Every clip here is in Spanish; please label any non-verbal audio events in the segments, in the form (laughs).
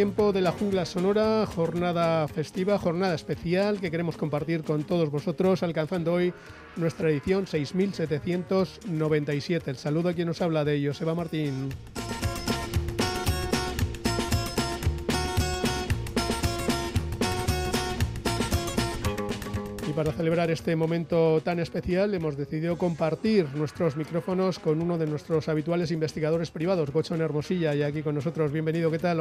Tiempo de la jungla sonora, jornada festiva, jornada especial que queremos compartir con todos vosotros, alcanzando hoy nuestra edición 6797. El saludo a quien nos habla de ello, Seba Martín. Para celebrar este momento tan especial hemos decidido compartir nuestros micrófonos con uno de nuestros habituales investigadores privados, Gochon Hermosilla, y aquí con nosotros. Bienvenido, ¿qué tal?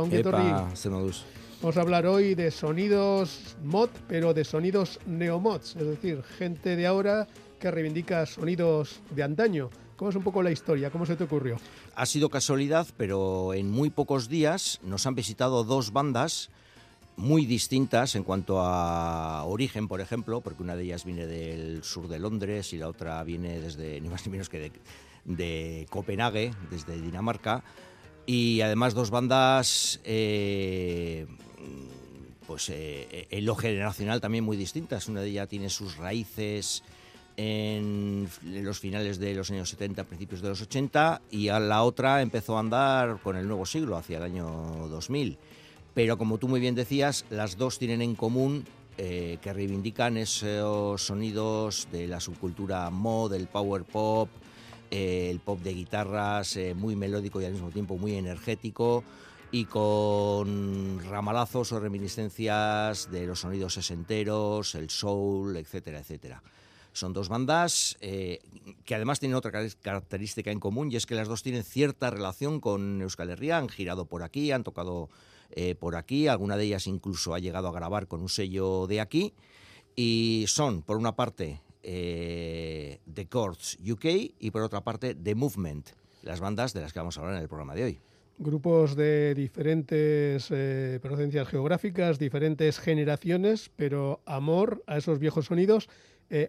Vamos a hablar hoy de sonidos mod, pero de sonidos neomods, es decir, gente de ahora que reivindica sonidos de antaño. ¿Cómo es un poco la historia? ¿Cómo se te ocurrió? Ha sido casualidad, pero en muy pocos días nos han visitado dos bandas muy distintas en cuanto a origen, por ejemplo, porque una de ellas viene del sur de Londres y la otra viene desde, ni más ni menos que de, Copenhague, desde Dinamarca. Y además dos bandas, eh, pues eh, en lo generacional también muy distintas. Una de ellas tiene sus raíces en, los finales de los años 70, principios de los 80, y a la otra empezó a andar con el nuevo siglo, hacia el año 2000 pero como tú muy bien decías, las dos tienen en común eh, que reivindican esos sonidos de la subcultura mod, del power pop, eh, el pop de guitarras eh, muy melódico y al mismo tiempo muy energético y con ramalazos o reminiscencias de los sonidos sesenteros, el soul, etcétera, etcétera. Son dos bandas que además tienen otra característica en común y es que las dos tienen cierta relación con Euskal Herria, han girado por aquí, han tocado eh, por aquí, alguna de ellas incluso ha llegado a grabar con un sello de aquí, y son, por una parte, eh, The Chords UK y por otra parte, The Movement, las bandas de las que vamos a hablar en el programa de hoy grupos de diferentes eh, procedencias geográficas, diferentes generaciones, pero amor a esos viejos sonidos.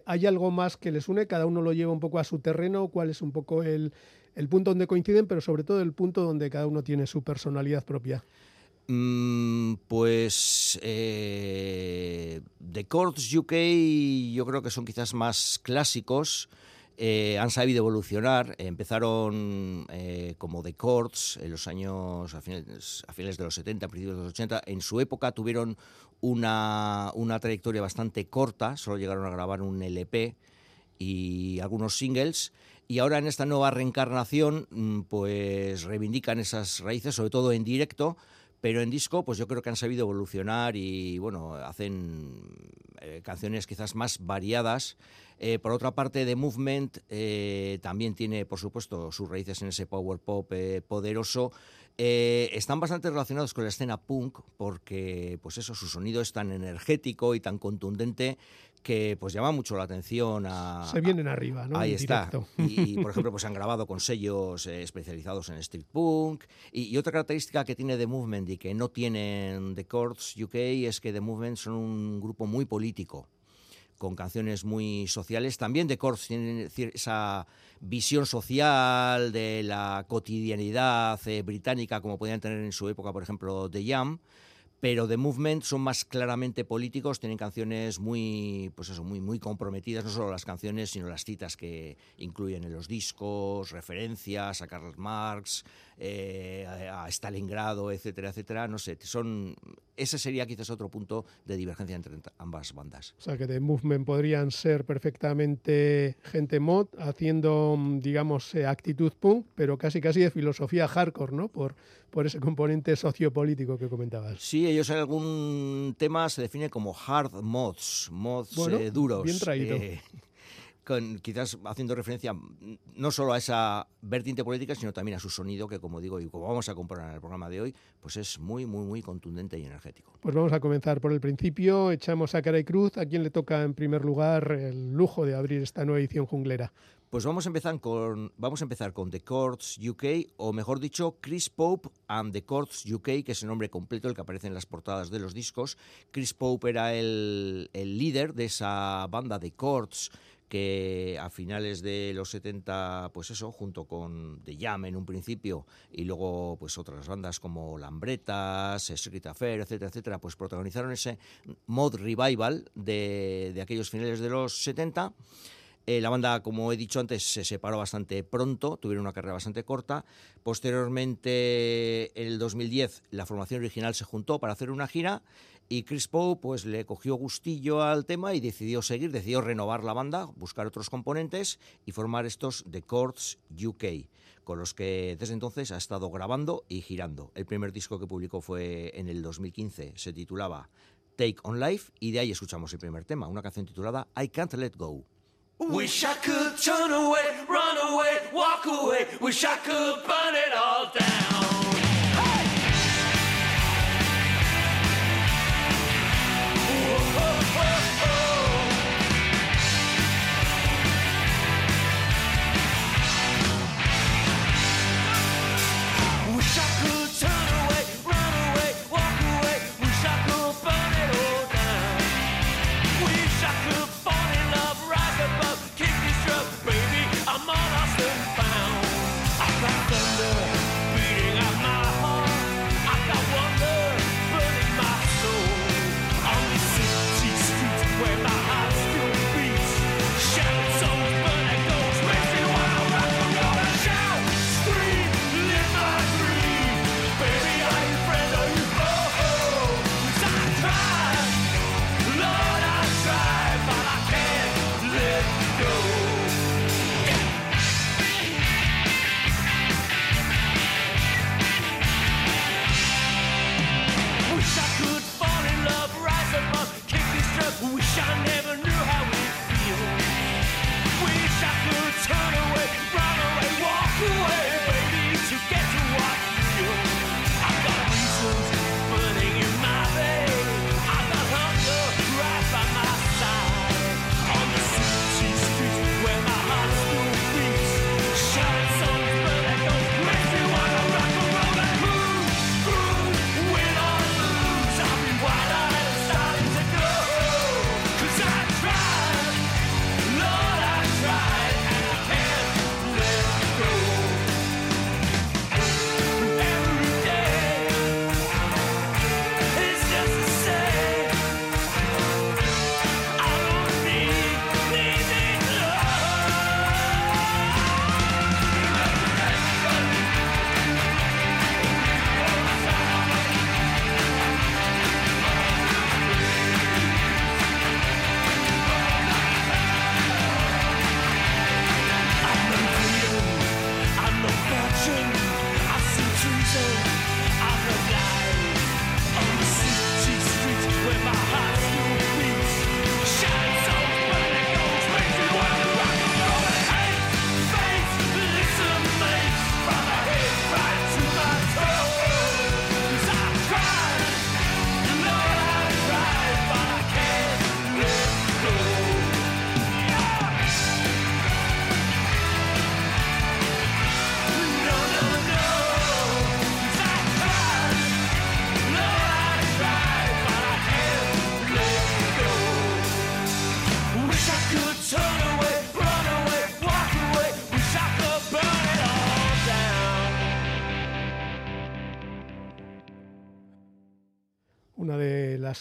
¿Hay algo más que les une? Cada uno lo lleva un poco a su terreno. ¿Cuál es un poco el, el punto donde coinciden, pero sobre todo el punto donde cada uno tiene su personalidad propia? Mm, pues eh, The Chords UK yo creo que son quizás más clásicos. Eh, han sabido evolucionar. Empezaron eh, como The Chords en los años a finales, a finales, de los 70, principios de los 80. En su época tuvieron una, una trayectoria bastante corta, solo llegaron a grabar un LP y algunos singles. Y ahora en esta nueva reencarnación, mm, pues reivindican esas raíces, sobre todo en directo, pero en disco, pues yo creo que han sabido evolucionar y bueno, hacen eh, canciones quizás más variadas. Eh, por otra parte, The Movement eh, también tiene, por supuesto, sus raíces en ese power pop poderoso. están bastante relacionados con la escena punk porque, pues eso, su sonido es tan energético y tan contundente que pues llama mucho la atención a... Se vienen arriba, ¿no? Ahí está. Y, (laughs) por ejemplo, pues han grabado con sellos eh, especializados en street punk. Y, otra característica que tiene The Movement y que no tienen The Chords UK es que The Movement son un grupo muy político con canciones muy sociales. También The Chords tienen esa visión social de la cotidianidad eh, británica como podían tener en su época, por ejemplo, The Jam pero The Movement son más claramente políticos, tienen canciones muy, pues eso, muy, muy comprometidas, no solo las canciones, sino las citas que incluyen en los discos, referencias a Karl Marx, eh, a Stalingrado, etcétera, etcétera. No sé, son, ese sería quizás otro punto de divergencia entre ambas bandas. O sea, que The Movement podrían ser perfectamente gente mod, haciendo, digamos, eh, actitud punk, pero casi casi de filosofía hardcore, ¿no? Por, por ese componente sociopolítico que comentabas. Sí, ellos en algún tema se define como hard mods, mods eh, duros. Bien traído. Quizás haciendo referencia no solo a esa vertiente política, sino también a su sonido, que como digo y como vamos a comprobar en el programa de hoy, pues es muy, muy, muy contundente y energético. Pues vamos a comenzar por el principio. Echamos a cara y cruz. ¿A quién le toca en primer lugar el lujo de abrir esta nueva edición junglera? Pues vamos a empezar con vamos a empezar con The Courts UK o mejor dicho Chris Pope and The Courts UK, que es el nombre completo el que aparece en las portadas de los discos. Chris Pope era el, el líder de esa banda The Courts que a finales de los 70, pues eso, junto con The Jam en un principio y luego pues otras bandas como Lambretas, Secret Affair, etcétera, etcétera, pues protagonizaron ese mod revival de, de aquellos finales de los 70 eh, la banda, como he dicho antes, se separó bastante pronto, tuvieron una carrera bastante corta. Posteriormente, en el 2010, la formación original se juntó para hacer una gira y Chris Poe pues, le cogió gustillo al tema y decidió seguir, decidió renovar la banda, buscar otros componentes y formar estos The Chords UK, con los que desde entonces ha estado grabando y girando. El primer disco que publicó fue en el 2015, se titulaba Take on Life y de ahí escuchamos el primer tema, una canción titulada I Can't Let Go. Wish I could turn away, run away, walk away. Wish I could burn it all down. oh, oh, oh.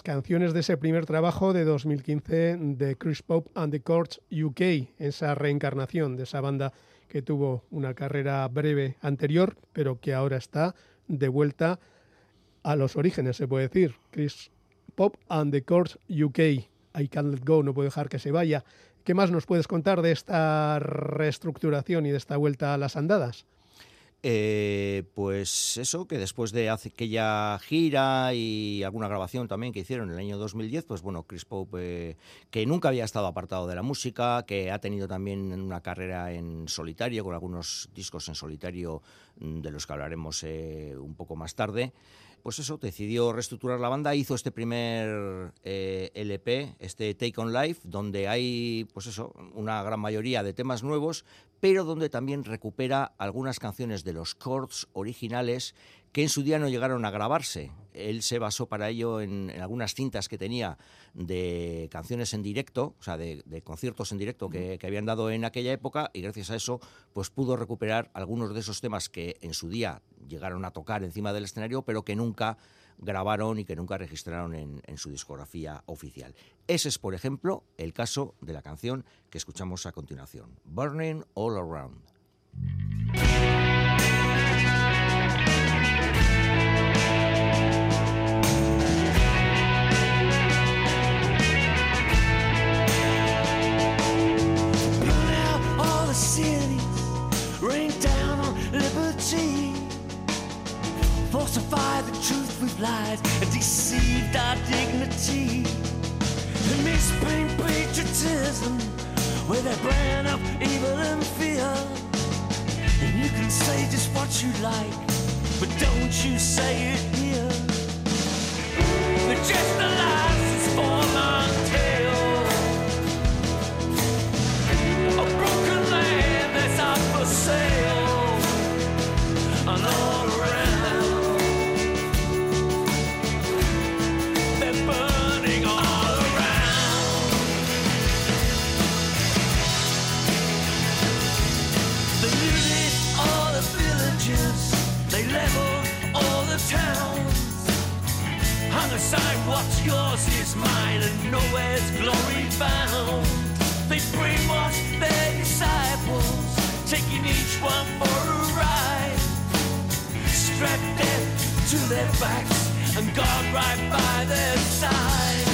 Canciones de ese primer trabajo de 2015 de Chris Pope and the Courts UK, esa reencarnación de esa banda que tuvo una carrera breve anterior, pero que ahora está de vuelta a los orígenes, se puede decir. Chris Pope and the Courts UK, I Can't Let Go, no puedo dejar que se vaya. ¿Qué más nos puedes contar de esta reestructuración y de esta vuelta a las andadas? Eh, pues eso, que después de aquella gira y alguna grabación también que hicieron en el año 2010, pues bueno, Chris Pope, eh, que nunca había estado apartado de la música, que ha tenido también una carrera en solitario, con algunos discos en solitario mm, de los que hablaremos eh, un poco más tarde, pues eso, decidió reestructurar la banda, hizo este primer eh, LP, este Take on Life, donde hay, pues eso, una gran mayoría de temas nuevos, pero donde también recupera algunas canciones de los chords originales que en su día no llegaron a grabarse. Él se basó para ello en, algunas cintas que tenía de canciones en directo, o sea, de, conciertos en directo que, que, habían dado en aquella época, y gracias a eso, pues pudo recuperar algunos de esos temas que en su día llegaron a tocar encima del escenario, pero que nunca grabaron y que nunca registraron en, en, su discografía oficial. Ese es, por ejemplo, el caso de la canción que escuchamos a continuación, Burning All Around. Falsify the truth with lies and deceived our dignity. The misspring patriotism with a brand of evil and fear. And you can say just what you like, but don't you say it here. But just the what's yours is mine and nowhere's glory found. They brainwash their disciples, taking each one for a ride. Strap death to their backs and God right by their side.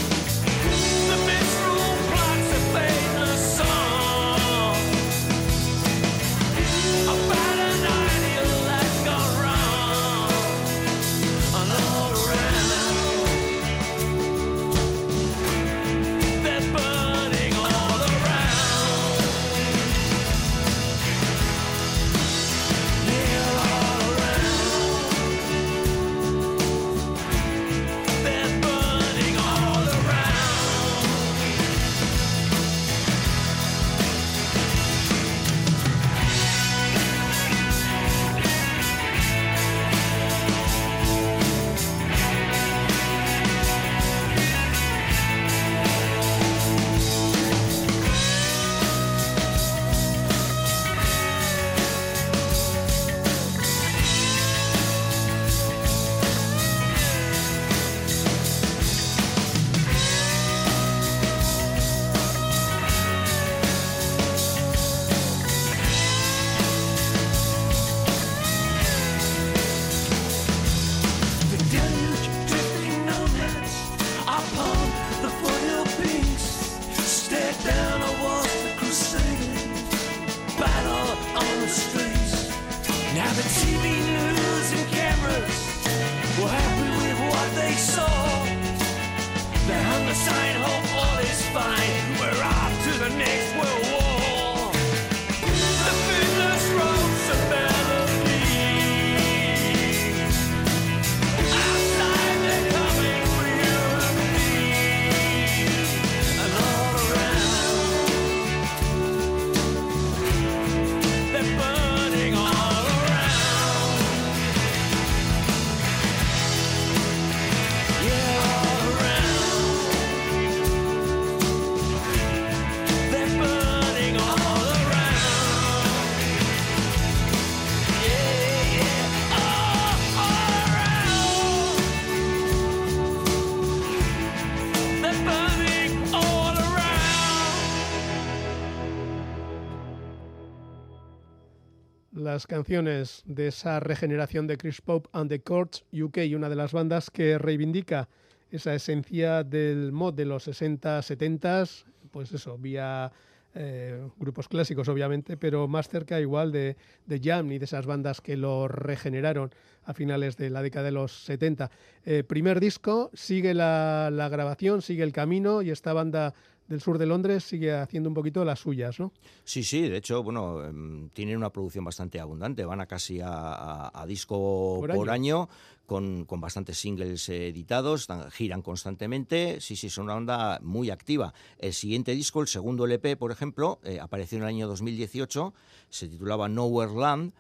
Las canciones de esa regeneración de Chris Pope and the Courts UK, una de las bandas que reivindica esa esencia del mod de los 60, 70, pues eso, vía eh, grupos clásicos obviamente, pero más cerca igual de, de Jam y de esas bandas que lo regeneraron a finales de la década de los 70. Eh, primer disco, sigue la, la grabación, sigue el camino y esta banda del sur de Londres sigue haciendo un poquito las suyas, ¿no? Sí, sí, de hecho, bueno, em, tienen una producción bastante abundante, van a casi a, disco por, año, con, con, bastantes singles editados, giran constantemente, sí, sí, son una onda muy activa. El siguiente disco, el segundo LP, por ejemplo, eh, apareció en el año 2018, se titulaba Nowhere Land,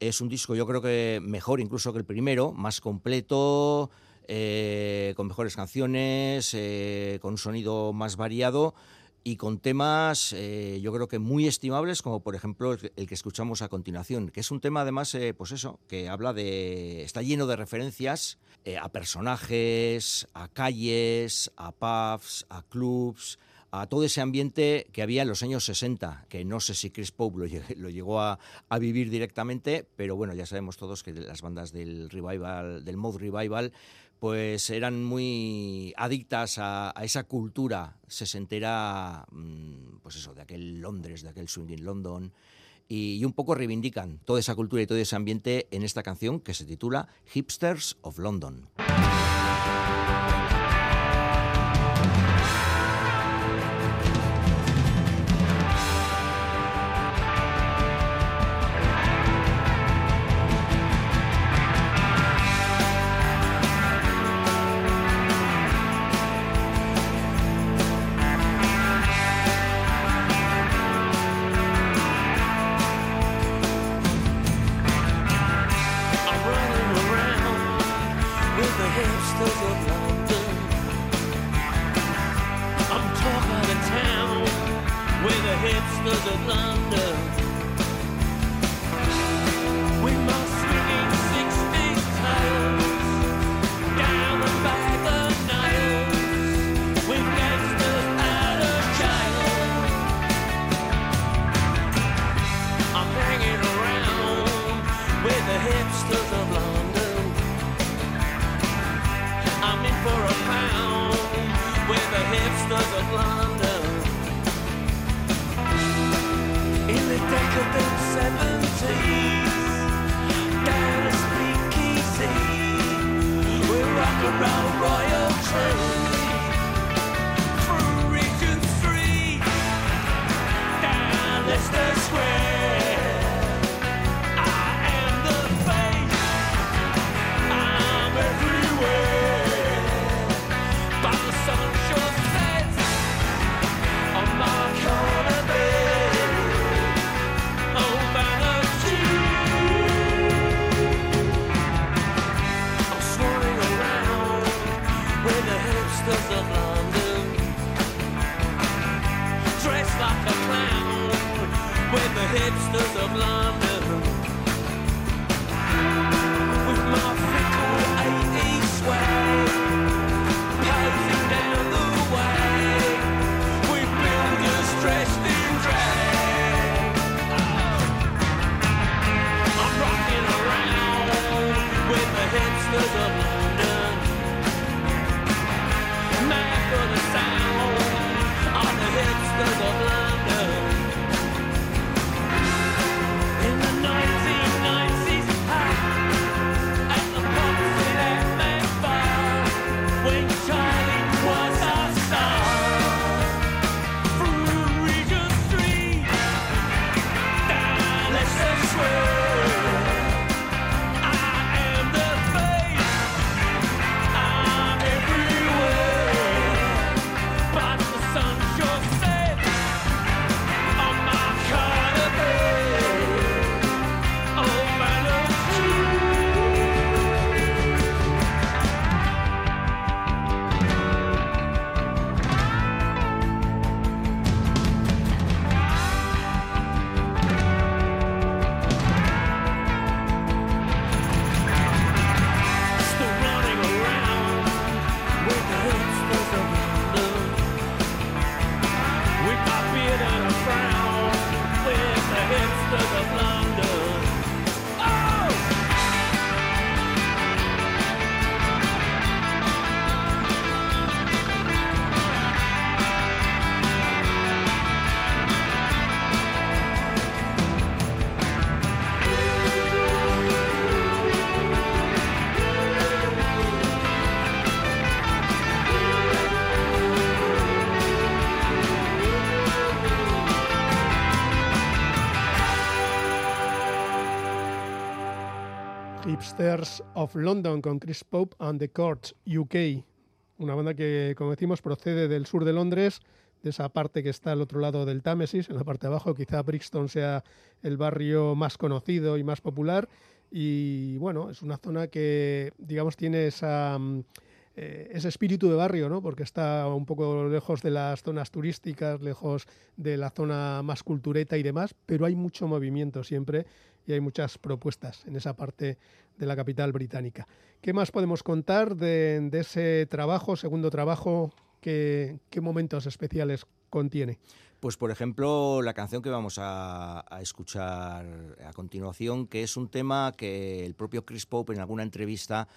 es un disco yo creo que mejor incluso que el primero, más completo, eh, con mejores canciones, eh, con un sonido más variado y con temas eh, yo creo que muy estimables como por ejemplo el, que escuchamos a continuación que es un tema además pues eso que habla de está lleno de referencias a personajes a calles a pubs a clubs a todo ese ambiente que había en los años 60, que no sé si Chris Pope lo, llegó a, vivir directamente, pero bueno, ya sabemos todos que las bandas del revival, del mod revival, pues eran muy adictas a, esa cultura sesentera, mm, pues eso, de aquel Londres, de aquel swinging London, y, y, un poco reivindican toda esa cultura y todo ese ambiente en esta canción que se titula Hipsters of London. Hipsters of London con Chris Pope and the Courts UK. Una banda que, como decimos, procede del sur de Londres, de esa parte que está al otro lado del Támesis, en la parte de abajo. Quizá Brixton sea el barrio más conocido y más popular. Y bueno, es una zona que, digamos, tiene esa. Mm, eh, ese espíritu de barrio, ¿no? porque está un poco lejos de las zonas turísticas, lejos de la zona más cultureta y demás, pero hay mucho movimiento siempre y hay muchas propuestas en esa parte de la capital británica. ¿Qué más podemos contar de, ese trabajo, segundo trabajo? ¿Qué, momentos especiales contiene? Pues por ejemplo la canción que vamos a, escuchar a continuación, que es un tema que el propio Chris Pope en alguna entrevista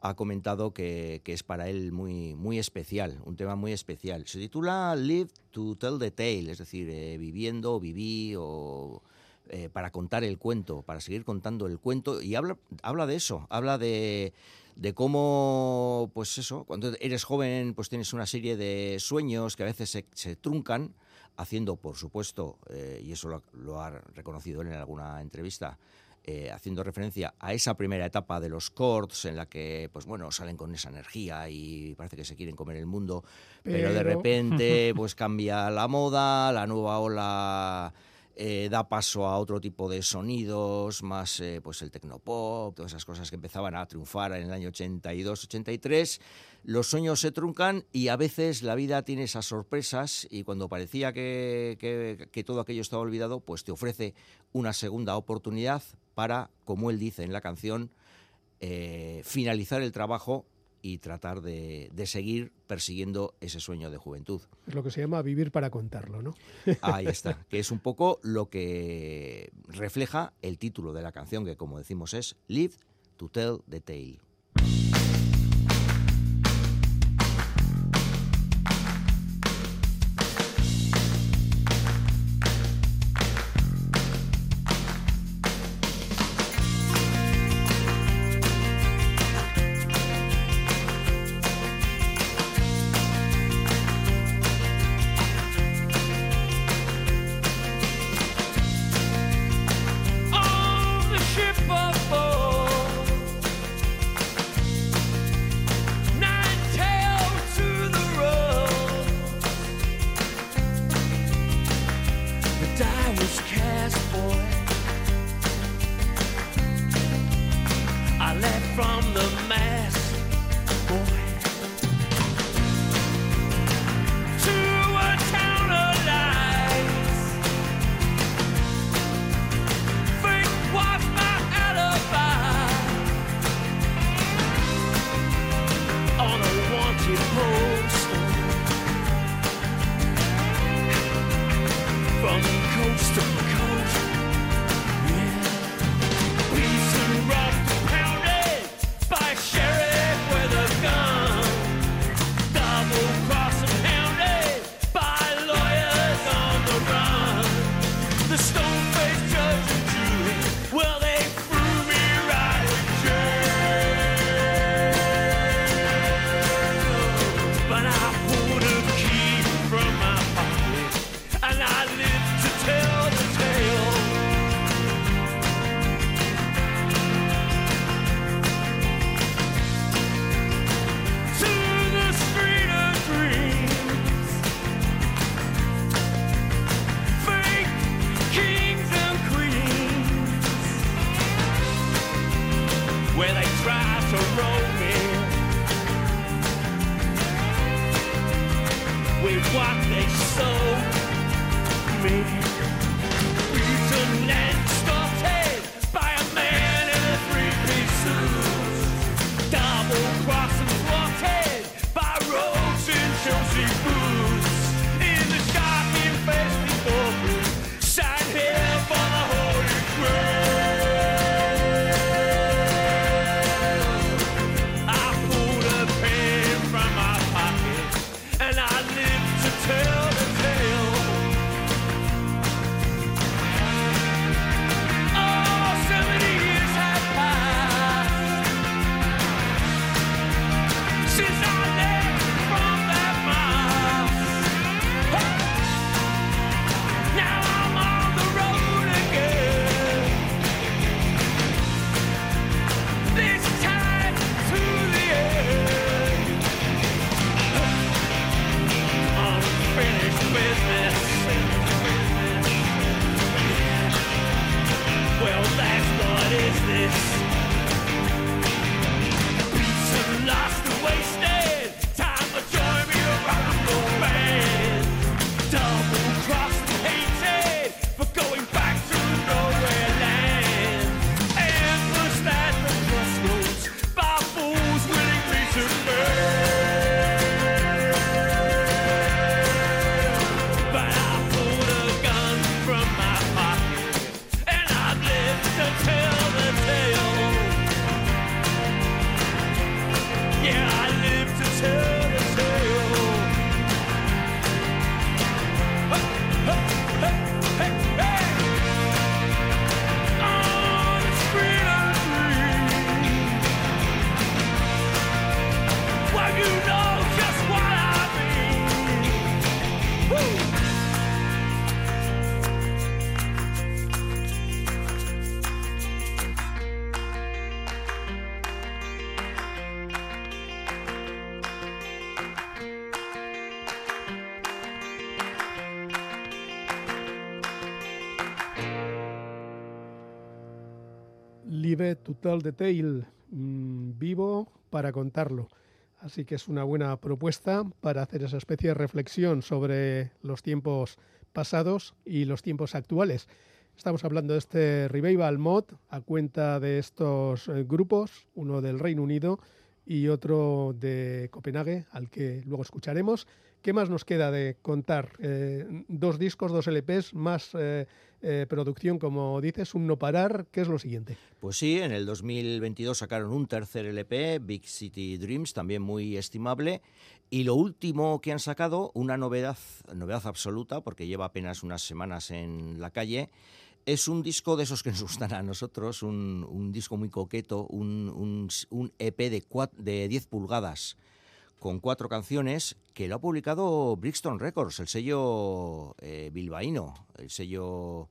ha comentado que, es para él muy, muy especial, un tema muy especial. Se titula Live to Tell the Tale, es decir, eh, viviendo, viví o eh, para contar el cuento, para seguir contando el cuento. Y habla, habla de eso, habla de, de cómo, pues eso, cuando eres joven, pues tienes una serie de sueños que a veces se, truncan, haciendo, por supuesto, eh, y eso lo, ha reconocido él en alguna entrevista, eh, haciendo referencia a esa primera etapa de los cords en la que, pues bueno, salen con esa energía y parece que se quieren comer el mundo, pero de repente, (laughs) pues cambia la moda, la nueva ola eh, da paso a otro tipo de sonidos, más eh, pues el tecnopop, todas esas cosas que empezaban a triunfar en el año 82-83. Los sueños se truncan y a veces la vida tiene esas sorpresas y cuando parecía que, que todo aquello estaba olvidado, pues te ofrece una segunda oportunidad para, como él dice en la canción, eh, finalizar el trabajo y tratar de, seguir persiguiendo ese sueño de juventud. Es lo que se llama vivir para contarlo, ¿no? Ahí está, (laughs) que es un poco lo que refleja el título de la canción, que como decimos es Live to Tell the Tale. Live to Tell the Tale, vivo para contarlo. Así que es una buena propuesta para hacer esa especie de reflexión sobre los tiempos pasados y los tiempos actuales. Estamos hablando de este Revival Mod a cuenta de estos eh, grupos, uno del Reino Unido y otro de Copenhague, al que luego escucharemos. ¿Qué más nos queda de contar? Eh, dos discos, dos LPs, más eh, producción, como dices, un no parar. ¿Qué es lo siguiente? Pues sí, en el 2022 sacaron un tercer LP, Big City Dreams, también muy estimable. Y lo último que han sacado, una novedad, novedad absoluta, porque lleva apenas unas semanas en la calle, es un disco de esos que nos gustan a nosotros, un, disco muy coqueto, un, EP de 10 pulgadas con cuatro canciones que lo ha publicado Brixton Records, el sello eh, bilbaíno, el sello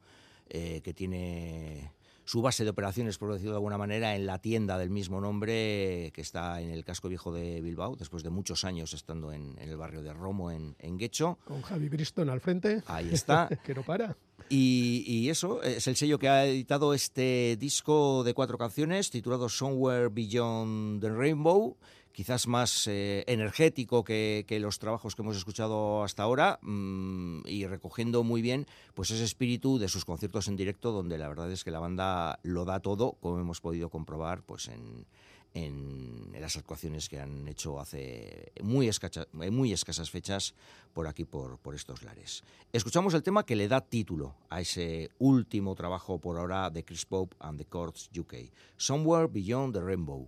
eh, que tiene su base de operaciones, por decirlo de alguna manera, en la tienda del mismo nombre que está en el casco viejo de Bilbao, después de muchos años estando en, el barrio de Romo, en, en Guecho. Con Javi Briston al frente. Ahí está. (laughs) que no para. Y, y, eso es el sello que ha editado este disco de cuatro canciones titulado Somewhere Beyond the Rainbow quizás más eh, energético que, los trabajos que hemos escuchado hasta ahora mm, y recogiendo muy bien pues ese espíritu de sus conciertos en directo donde la verdad es que la banda lo da todo como hemos podido comprobar pues en, las actuaciones que han hecho hace muy, muy escasas fechas por aquí, por, por estos lares. Escuchamos el tema que le da título a ese último trabajo por ahora de Chris Pope and the Courts UK, Somewhere Beyond the Rainbow.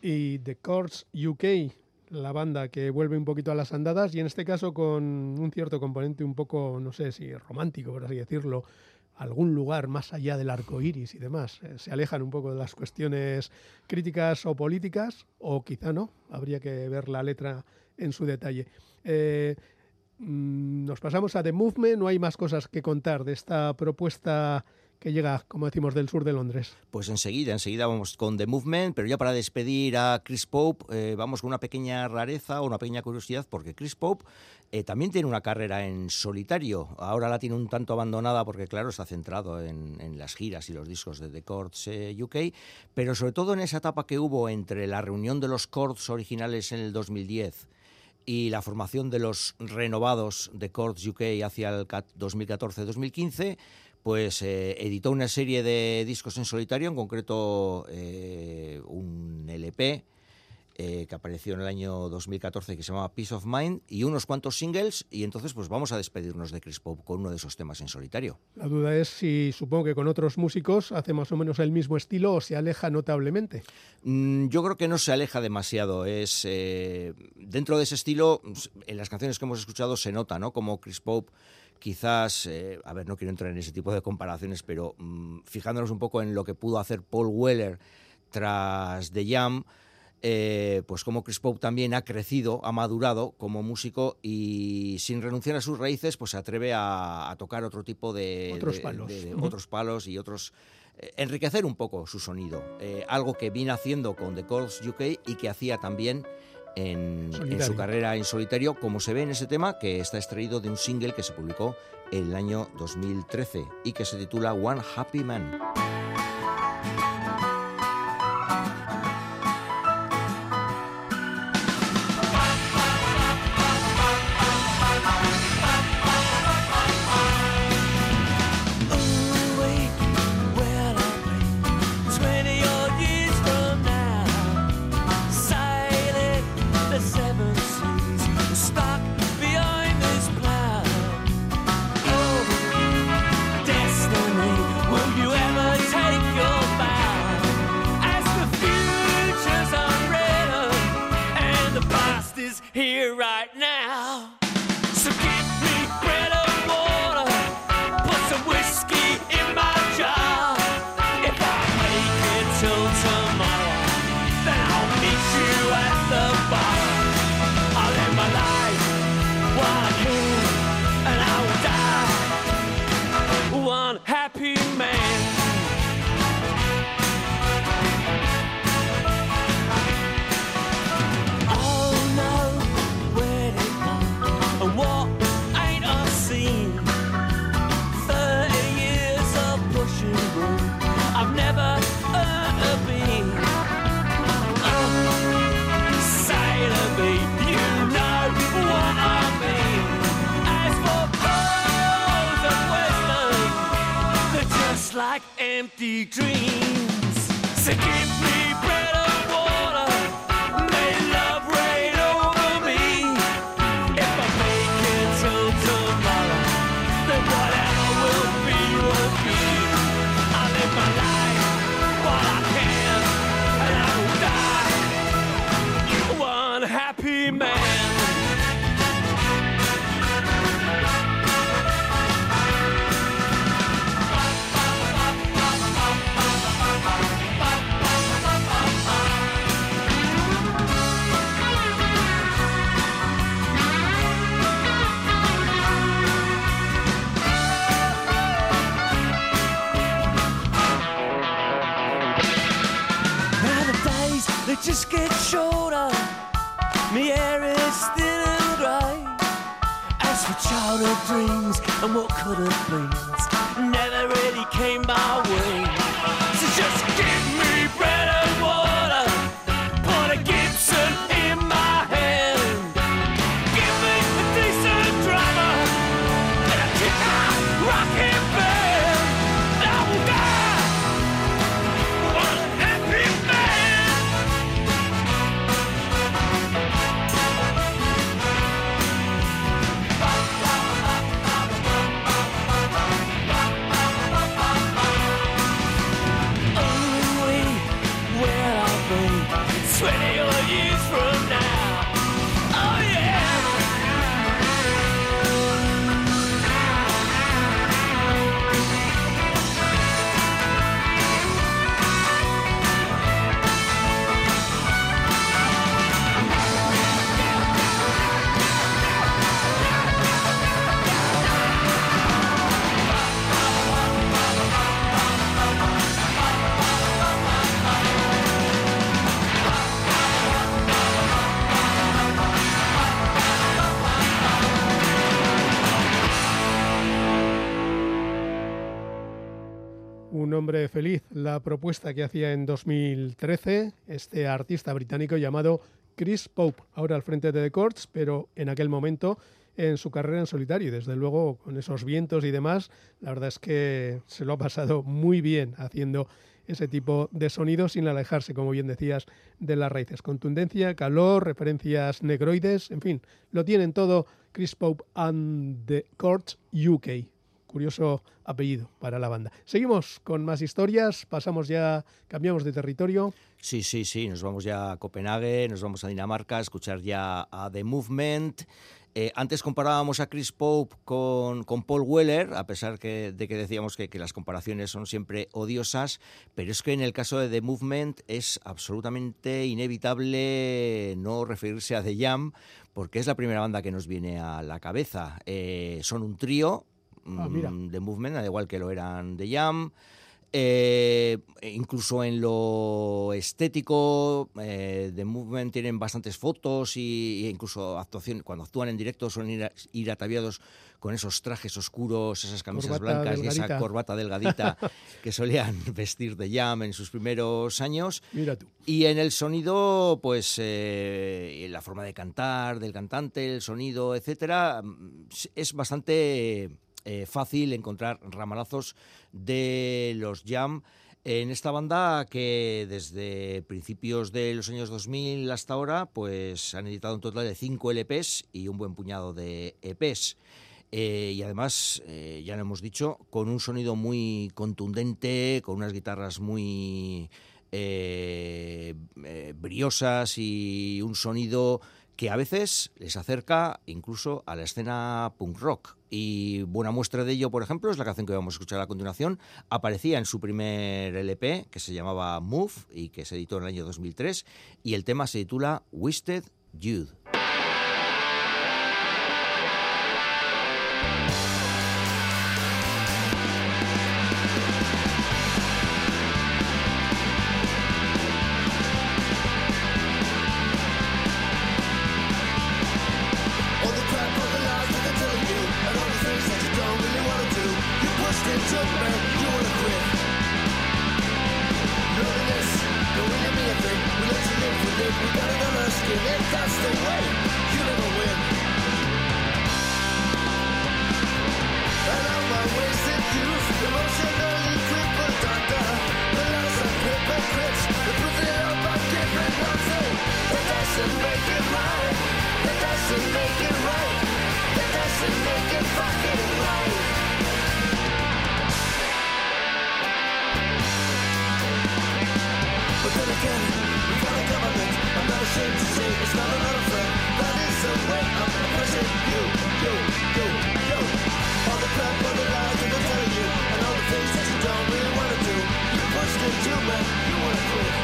Y The Courts UK, la banda que vuelve un poquito a las andadas y en este caso con un cierto componente un poco, no sé si romántico, por así decirlo, algún lugar más allá del arco iris y demás. Eh, se alejan un poco de las cuestiones críticas o políticas, o quizá no, habría que ver la letra en su detalle. Eh, mm, nos pasamos a The Movement, no hay más cosas que contar de esta propuesta que llega, como decimos, del sur de Londres. Pues enseguida, enseguida vamos con The Movement, pero ya para despedir a Chris Pope, eh, vamos con una pequeña rareza o una pequeña curiosidad, porque Chris Pope eh, también tiene una carrera en solitario. Ahora la tiene un tanto abandonada porque, claro, está centrado en, las giras y los discos de The Chords eh, UK, pero sobre todo en esa etapa que hubo entre la reunión de los Chords originales en el 2010 y la formación de los renovados de Chords UK hacia el 2014-2015, pues eh, editó una serie de discos en solitario, en concreto eh, un LP eh, que apareció en el año 2014 que se llamaba Peace of Mind y unos cuantos singles y entonces pues vamos a despedirnos de Chris Pope con uno de esos temas en solitario. La duda es si supongo que con otros músicos hace más o menos el mismo estilo o se aleja notablemente. Mm, yo creo que no se aleja demasiado. Es dentro de ese estilo en las canciones que hemos escuchado se nota, ¿no? Como Chris Pope quizás, eh, a ver, no quiero entrar en ese tipo de comparaciones, pero mm, fijándonos un poco en lo que pudo hacer Paul Weller tras The Jam, eh, pues como Chris Pope también ha crecido, ha madurado como músico y sin renunciar a sus raíces, pues se atreve a, tocar otro tipo de otros palos, otros palos y otros eh, enriquecer un poco su sonido, algo que viene haciendo con The Calls UK y que hacía también en, su carrera en solitario, como se ve en ese tema que está extraído de un single que se publicó el año 2013 y que se titula One Happy Man. Here I empty dreams. So give me. jacket shoulder, me hair is thin and grey. As for childhood dreams and what could have been, never really came my way. Propuesta que hacía en 2013 este artista británico llamado Chris Pope, ahora al frente de The Courts, pero en aquel momento en su carrera en solitario y desde luego con esos vientos y demás, la verdad es que se lo ha pasado muy bien haciendo ese tipo de sonidos sin alejarse, como bien decías, de las raíces. Contundencia, calor, referencias negroides, en fin, lo tienen todo Chris Pope and the Courts UK. Curioso apellido para la banda. Seguimos con más historias, pasamos ya, cambiamos de territorio. Sí, sí, sí, nos vamos ya a Copenhague, nos vamos a Dinamarca a escuchar ya a The Movement. Eh, antes comparábamos a Chris Pope con, Paul Weller, a pesar de que decíamos que, las comparaciones son siempre odiosas, pero es que en el caso de The Movement es absolutamente inevitable no referirse a The Jam, porque es la primera banda que nos viene a la cabeza. Eh, son un trío, ah, mm, The Movement, al igual que lo eran The Jam. Eh, incluso en lo estético, eh, The Movement tienen bastantes fotos y, incluso actuación, cuando actúan en directo suelen ir, ataviados con esos trajes oscuros, esas camisas blancas y esa corbata delgadita (laughs) que solían (laughs) vestir de Jam en sus primeros años. Mira tú. Y en el sonido, pues eh, la forma de cantar del cantante, el sonido, etcétera, mm, es bastante eh, fácil encontrar ramalazos de los Jam en esta banda que desde principios de los años 2000 hasta ahora pues han editado un total de 5 LPs y un buen puñado de EPs. Eh, y además, eh, ya lo hemos dicho, con un sonido muy contundente, con unas guitarras muy briosas y un sonido que a veces les acerca incluso a la escena punk rock. Y buena muestra de ello, por ejemplo, es la canción que vamos a escuchar a continuación. Aparecía en su primer LP, que se llamaba Move y que se editó en el año 2003, y el tema se titula Wasted Youth. doesn't make it right. That doesn't make it right. That doesn't make it fucking right. Got government. I'm not ashamed to say it's not. That is the way I'm you, you, you, you. All the crap, all the lies they're telling you, and all the things that you don't really want to do. You you.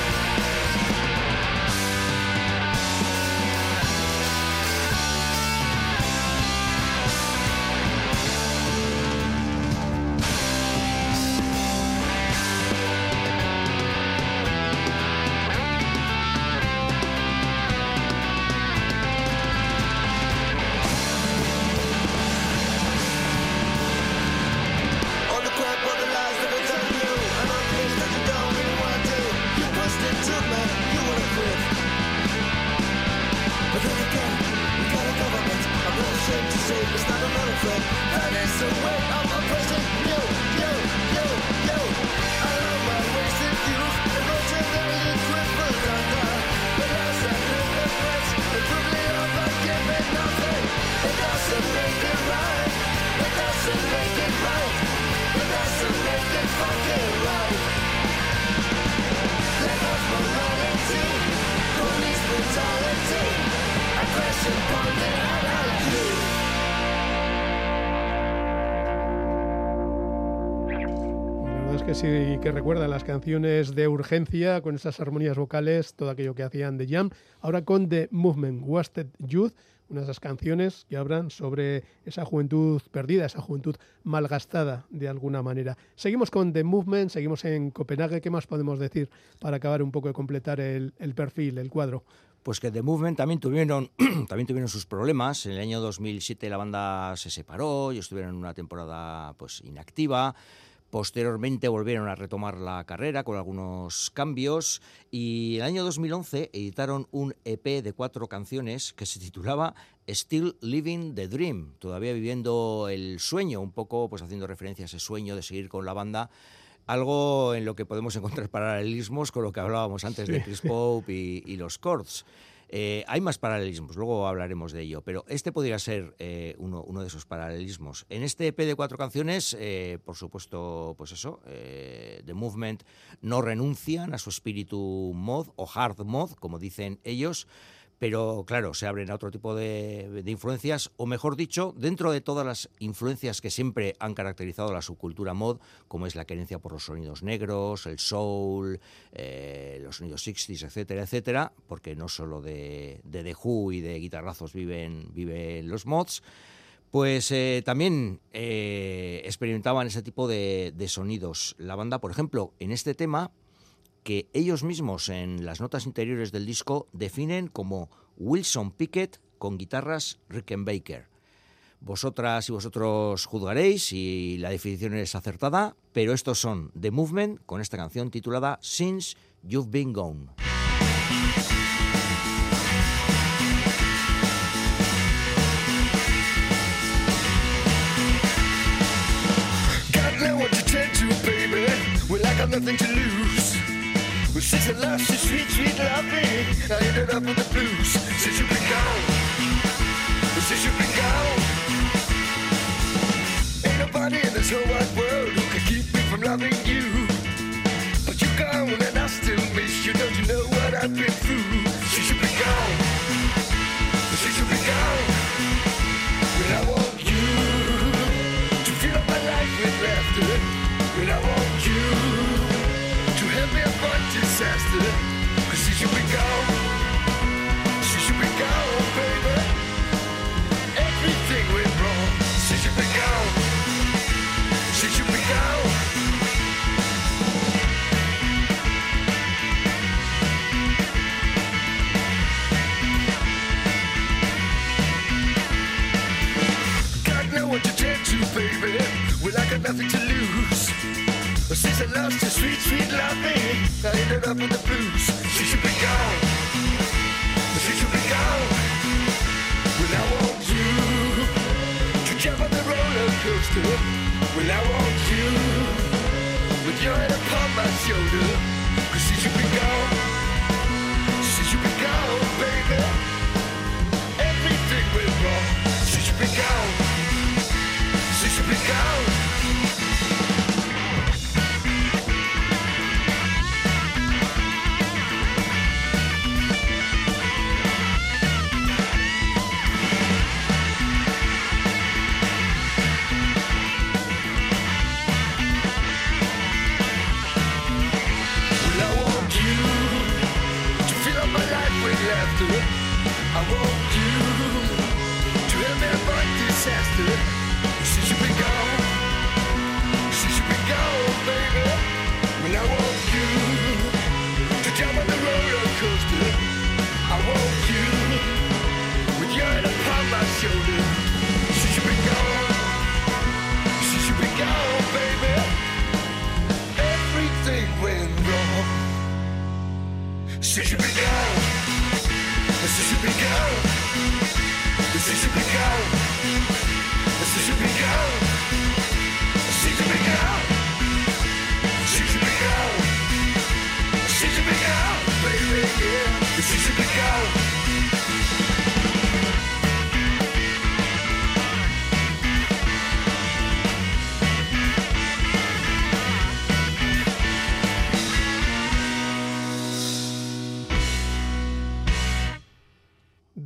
sí que recuerdan las canciones de urgencia con esas armonías vocales, todo aquello que hacían de Jam. Ahora con The Movement, Wasted Youth, una de esas canciones que hablan sobre esa juventud perdida, esa juventud malgastada de alguna manera. Seguimos con The Movement, seguimos en Copenhague. ¿Qué más podemos decir para acabar un poco de completar el, el perfil, el cuadro? Pues que The Movement también tuvieron, (clears throat) también tuvieron sus problemas. En el año 2007 la banda se separó y estuvieron una temporada pues inactiva. Posteriormente volvieron a retomar la carrera con algunos cambios y en el año 2011 editaron un EP de cuatro canciones que se titulaba Still Living the Dream, todavía viviendo el sueño, un poco pues haciendo referencia a ese sueño de seguir con la banda algo en lo que podemos encontrar (laughs) paralelismos con lo que hablábamos antes de Chris Pope y, los Chords. Eh, hay más paralelismos, luego hablaremos de ello, pero este podría ser eh, uno, de esos paralelismos. En este EP de cuatro canciones, eh, por supuesto, pues eso, The Movement no renuncian a su espíritu mod o hard mod, como dicen ellos, pero claro, se abren a otro tipo de, influencias, o mejor dicho, dentro de todas las influencias que siempre han caracterizado la subcultura mod, como es la querencia por los sonidos negros, el soul, eh, los sonidos 60s, etcétera, etcétera, porque no solo de, de The Who y de guitarrazos viven, viven los mods, pues eh, también eh, experimentaban ese tipo de, de sonidos. La banda, por ejemplo, en este tema que ellos mismos en las notas interiores del disco definen como Wilson Pickett con guitarras Rickenbacker. Vosotras y vosotros juzgaréis si la definición es acertada, pero estos son The Movement con esta canción titulada Since You've Been Gone. Since I lost your sweet, sweet loving, I ended up with the blues. Since you've been gone, since you've been gone, ain't nobody in this whole wide world who can keep me from loving you. But you're gone and I still miss you. Don't you know what I've been through? Nothing to lose. Since I lost your sweet, sweet loving, In the blues. She should be gone. She should be gone. Well, I want you to jump on the roller coaster. Well, I want you with your head upon my shoulder.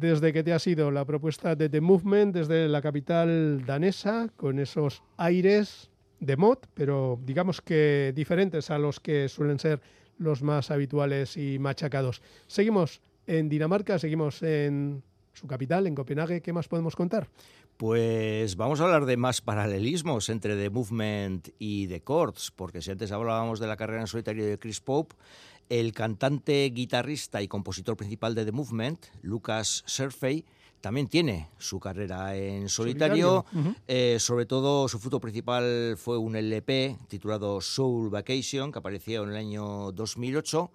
Desde que te ha sido la propuesta de The Movement desde la capital danesa, con esos aires de mod, pero digamos que diferentes a los que suelen ser los más habituales y machacados. Seguimos en Dinamarca, seguimos en su capital, en Copenhague. ¿Qué más podemos contar? Pues vamos a hablar de más paralelismos entre The Movement y The Chords, porque si antes hablábamos de la carrera en solitario de Chris Pope, el cantante, guitarrista y compositor principal de The Movement, Lucas Serfey, también tiene su carrera en solitario. Eh, sobre todo, su fruto principal fue un LP titulado Soul Vacation, que apareció en el año 2008.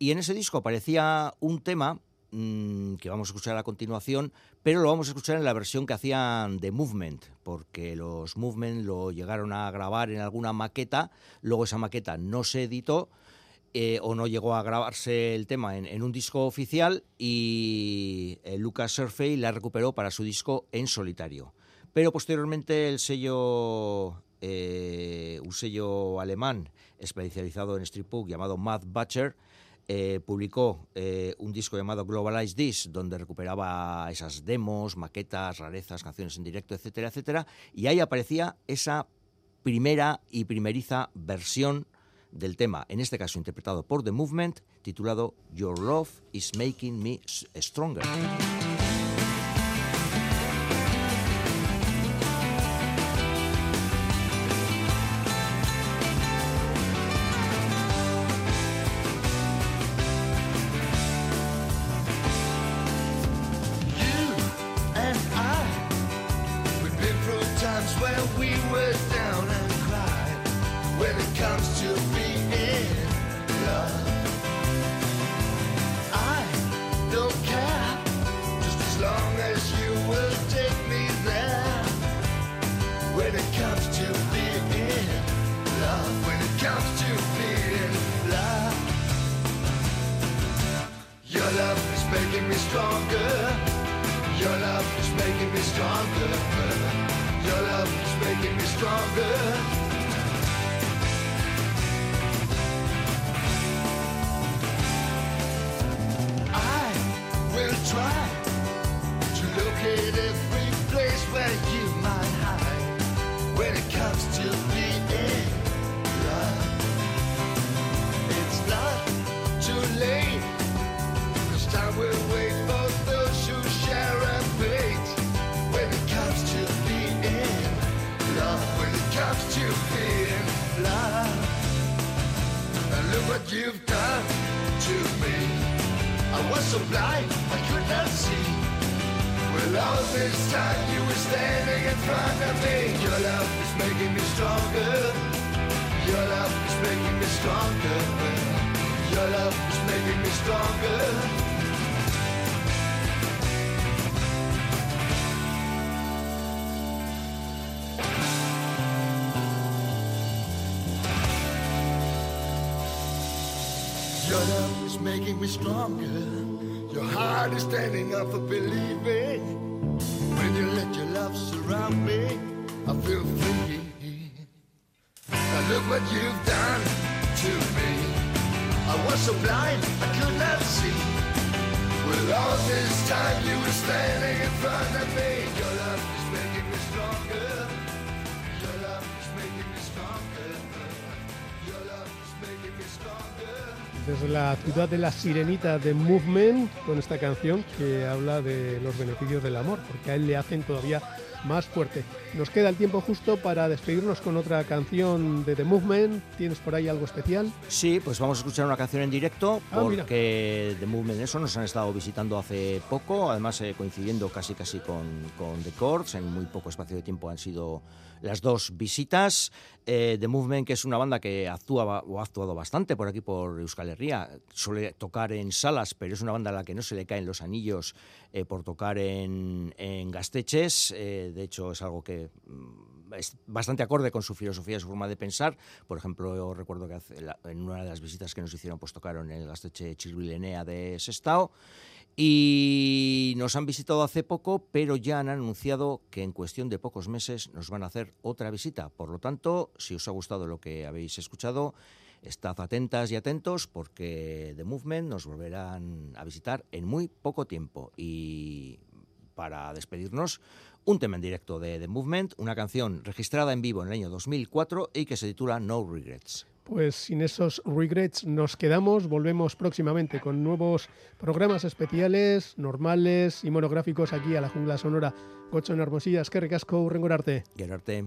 Y en ese disco aparecía un tema mm, que vamos a escuchar a continuación, pero lo vamos a escuchar en la versión que hacían de Movement, porque los Movement lo llegaron a grabar en alguna maqueta, luego esa maqueta no se editó eh, o no llegó a grabarse el tema en, un disco oficial y eh, Lucas Surfey la recuperó para su disco en solitario. Pero posteriormente el sello, eh, un sello alemán especializado en street punk llamado Mad Butcher, publicó un disco llamado Globalize This, donde recuperaba esas demos, maquetas, rarezas, canciones en directo, etcétera, etcétera, y ahí aparecía esa primera y primeriza versión del tema, en este caso interpretado por The Movement, titulado Your Love is Making Me Stronger. Making me stronger. Your heart is standing up for believing. When you let your love surround me, I feel free. Now look what you've done to me. I was so blind, I could not see. With all this time you were standing in front of me, your love is making me stronger. Your love is making me stronger. Your love is making me stronger. Desde la ciudad de la sirenita de Movement con esta canción que habla de los beneficios del amor, porque a él le hacen todavía más fuerte. Nos queda el tiempo justo para despedirnos con otra canción de The Movement. ¿Tienes por ahí algo especial? Sí, pues vamos a escuchar una canción en directo ah, porque The Movement eso nos han estado visitando hace poco, además eh, coincidiendo casi casi con, con The Chords, en muy poco espacio de tiempo han sido las dos visitas. Eh, The Movement, que es una banda que actúa o ha actuado bastante por aquí, por Euskal Herria, suele tocar en salas, pero es una banda a la que no se le caen los anillos eh, por tocar en, en Gasteches. Eh, de hecho, es algo que mm, es bastante acorde con su filosofía, su forma de pensar. Por ejemplo, yo recuerdo que en una de las visitas que nos hicieron, pues tocaron en el Gasteche Chirvilenea de Sestao. Y nos han visitado hace poco, pero ya han anunciado que en cuestión de pocos meses nos van a hacer otra visita. Por lo tanto, si os ha gustado lo que habéis escuchado, estad atentas y atentos porque The Movement nos volverán a visitar en muy poco tiempo. Y para despedirnos, un tema en directo de The Movement, una canción registrada en vivo en el año 2004 y que se titula No Regrets. Pues sin esos regrets nos quedamos, volvemos próximamente con nuevos programas especiales, normales y monográficos aquí a la jungla sonora. Gocho en Hermosilla, es que recasco, rengorarte. Gerarte.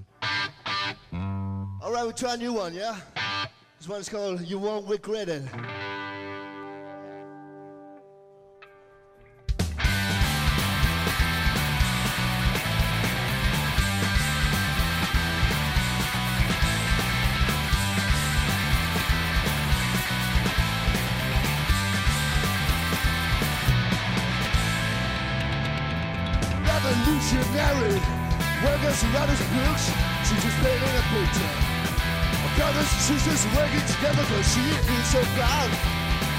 All right, we'll try a new one, yeah? This one's called You Won't Regret It. Revolutionary. Workers and and books, she's just painting a picture. Brothers and sisters working together cause she is so proud.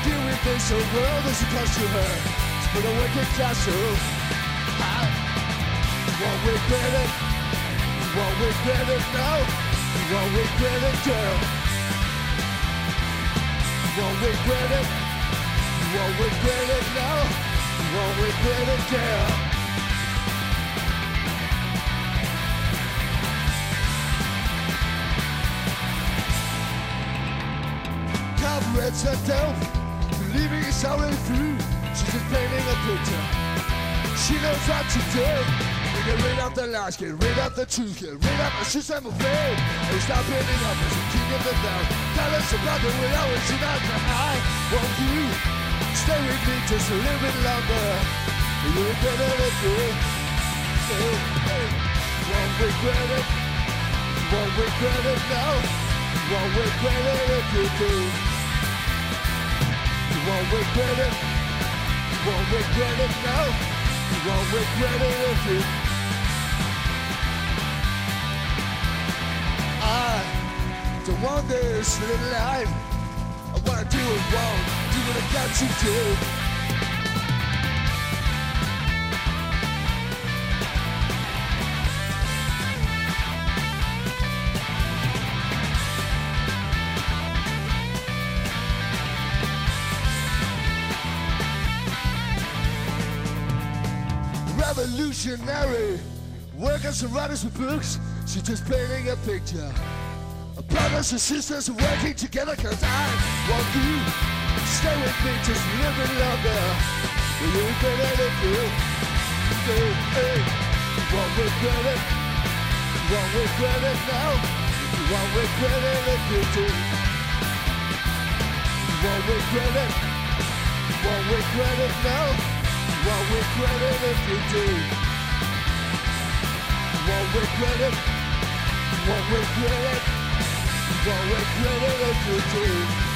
Doing things so well as it comes to her. It's been a working classroom. I won't regret it. You won't regret it, no. You won't regret it, girl. You won't it. You won't it, no. It, girl. Cigarettes herself, believing it's already through. She's just painting a picture. She knows what to do. We get rid of the lies, get rid of the truth, get rid of the system of fate. And stop ending up as a king of the town. Tell us about the way you not the high. Won't you stay with me just a little bit longer? You regret it hey, hey. Won't regret it. Won't regret it now. Won't regret it if you do won't regret it. Won't regret it, no. You won't regret it if you. I don't want this little life. I wanna do it wrong, do what I got to do. Revolutionary. Workers and writers with books, she's just painting a picture. Brothers and sisters working together cause I want you to stay with me just a little bit longer. Will you regret it if you do? You won't regret it. You won't regret it now. You won't regret it if you do. You won't regret it. You won't regret it now won't regret it if you do. Won't regret it. won't regret it. won't regret it if you do.